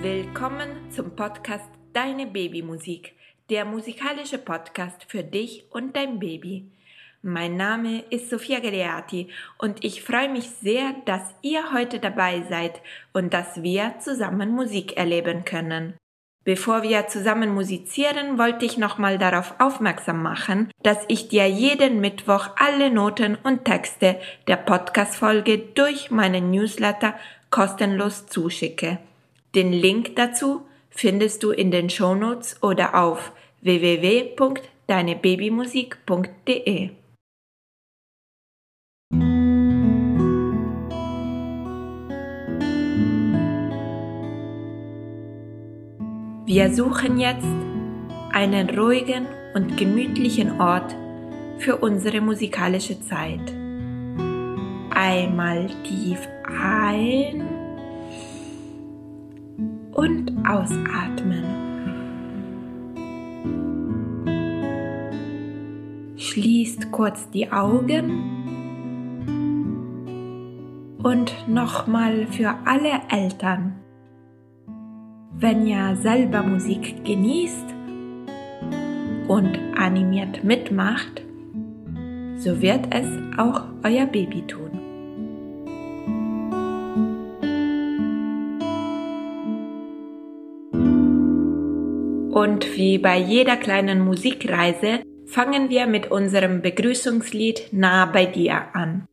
Willkommen zum Podcast Deine Babymusik, der musikalische Podcast für dich und dein Baby. Mein Name ist Sophia Galeati und ich freue mich sehr, dass ihr heute dabei seid und dass wir zusammen Musik erleben können. Bevor wir zusammen musizieren, wollte ich nochmal darauf aufmerksam machen, dass ich dir jeden Mittwoch alle Noten und Texte der Podcast-Folge durch meinen Newsletter kostenlos zuschicke. Den Link dazu findest du in den Shownotes oder auf www.deinebabymusik.de. Wir suchen jetzt einen ruhigen und gemütlichen Ort für unsere musikalische Zeit. Einmal tief ein und ausatmen. Schließt kurz die Augen und nochmal für alle Eltern wenn ihr selber Musik genießt und animiert mitmacht, so wird es auch euer Baby tun. Und wie bei jeder kleinen Musikreise fangen wir mit unserem Begrüßungslied Nah bei dir an.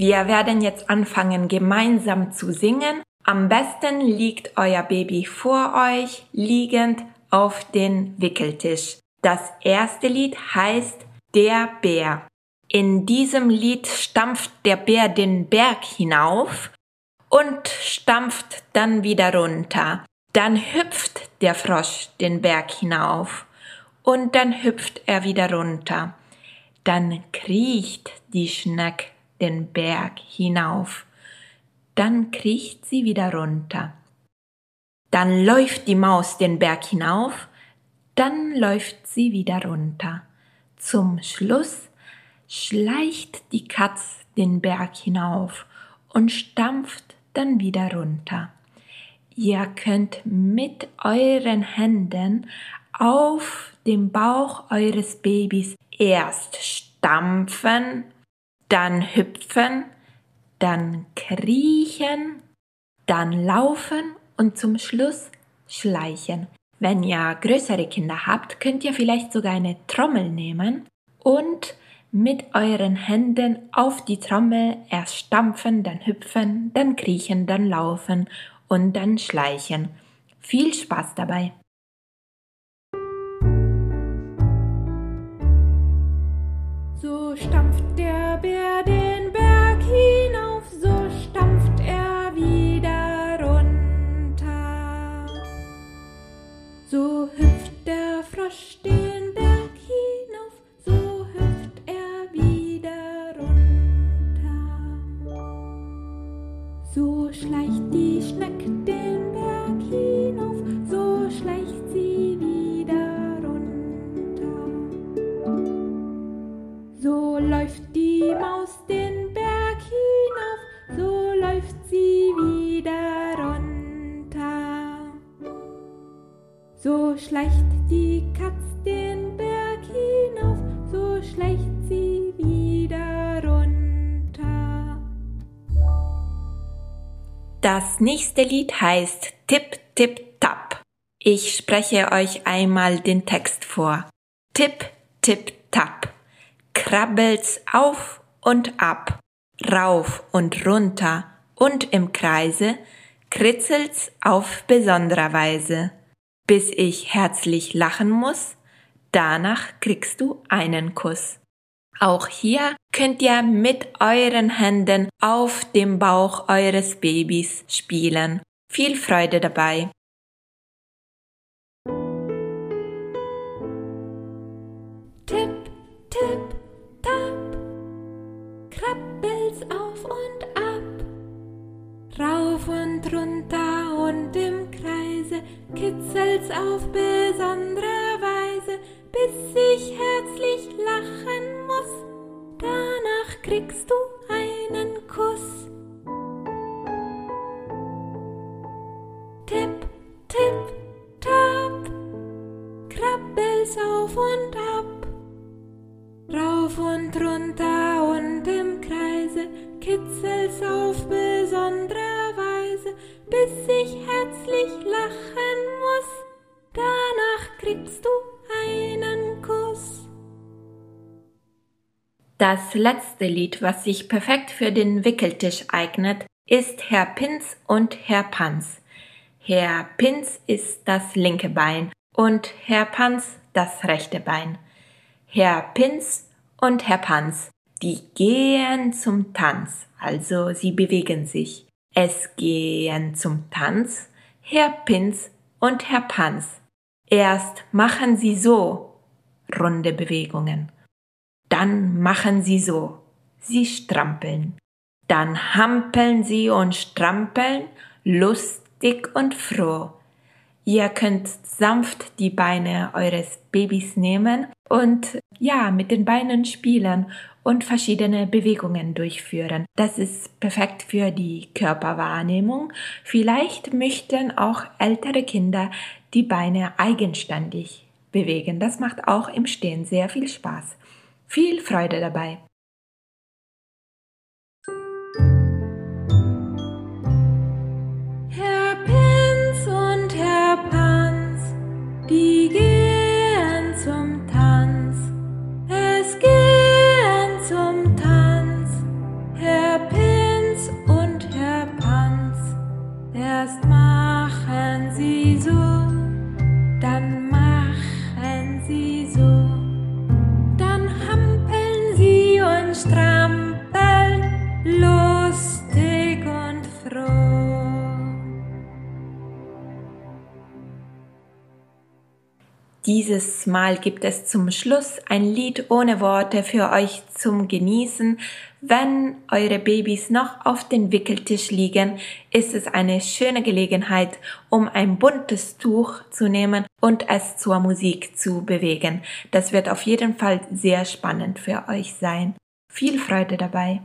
Wir werden jetzt anfangen, gemeinsam zu singen. Am besten liegt euer Baby vor euch, liegend auf den Wickeltisch. Das erste Lied heißt Der Bär. In diesem Lied stampft der Bär den Berg hinauf und stampft dann wieder runter. Dann hüpft der Frosch den Berg hinauf und dann hüpft er wieder runter. Dann kriecht die Schneck den Berg hinauf. Dann kriecht sie wieder runter. Dann läuft die Maus den Berg hinauf, dann läuft sie wieder runter. Zum Schluss schleicht die Katz den Berg hinauf und stampft dann wieder runter. Ihr könnt mit euren Händen auf dem Bauch eures Babys erst stampfen dann hüpfen, dann kriechen, dann laufen und zum Schluss schleichen. Wenn ihr größere Kinder habt, könnt ihr vielleicht sogar eine Trommel nehmen und mit euren Händen auf die Trommel erst stampfen, dann hüpfen, dann kriechen, dann laufen und dann schleichen. Viel Spaß dabei! Stampft der Bär den Berg hinauf, so stampft er wieder runter. So hüpft der Frosch den Berg hinauf, so hüpft er wieder runter. So schleicht die Schnecke den Berg hinauf, So schleicht die Katz den Berg hinauf, so schleicht sie wieder runter. Das nächste Lied heißt Tipp, Tipp, Tap. Ich spreche euch einmal den Text vor. Tipp, Tipp, Tap. Krabbelt's auf und ab, rauf und runter und im Kreise, kritzelt's auf besonderer Weise, bis ich herzlich lachen muss, danach kriegst du einen Kuss. Auch hier könnt ihr mit euren Händen auf dem Bauch eures Babys spielen. Viel Freude dabei. Tipp, tipp, tap, krabbelt's auf und ab, rauf und runter kitzelt's auf besondere Weise, bis ich herzlich lachen muss, danach kriegst du einen Kuss. Tipp, tipp, tap, krabbelt's auf und ab, rauf und runter und im Kreise, kitzelt's auf besondere Weise, bis ich herzlich lachen kriegst du einen Kuss. Das letzte Lied, was sich perfekt für den Wickeltisch eignet, ist Herr Pins und Herr Panz. Herr Pins ist das linke Bein und Herr Panz das rechte Bein. Herr Pins und Herr Panz, die gehen zum Tanz, also sie bewegen sich. Es gehen zum Tanz Herr Pins und Herr Panz. Erst machen sie so runde Bewegungen. Dann machen sie so. Sie strampeln. Dann hampeln sie und strampeln, lustig und froh. Ihr könnt sanft die Beine eures Babys nehmen und ja, mit den Beinen spielen und verschiedene Bewegungen durchführen. Das ist perfekt für die Körperwahrnehmung. Vielleicht möchten auch ältere Kinder die Beine eigenständig bewegen. Das macht auch im Stehen sehr viel Spaß. Viel Freude dabei. Dieses Mal gibt es zum Schluss ein Lied ohne Worte für euch zum Genießen. Wenn eure Babys noch auf dem Wickeltisch liegen, ist es eine schöne Gelegenheit, um ein buntes Tuch zu nehmen und es zur Musik zu bewegen. Das wird auf jeden Fall sehr spannend für euch sein. Viel Freude dabei.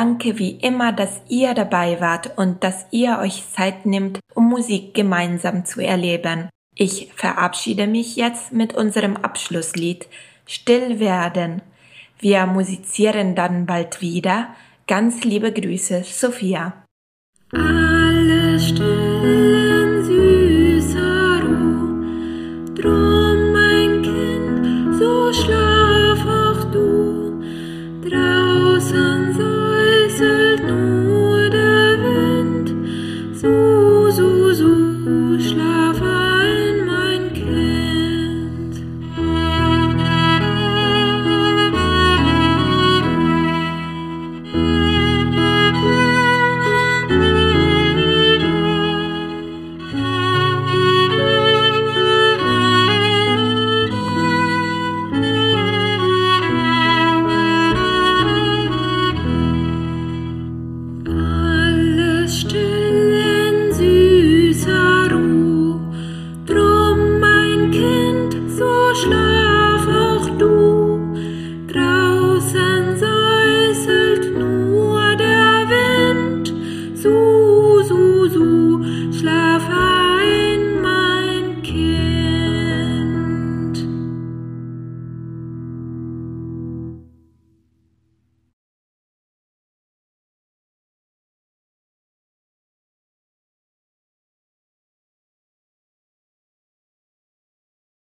Danke wie immer, dass ihr dabei wart und dass ihr euch Zeit nimmt, um Musik gemeinsam zu erleben. Ich verabschiede mich jetzt mit unserem Abschlusslied Still werden. Wir musizieren dann bald wieder. Ganz liebe Grüße, Sophia. Ah.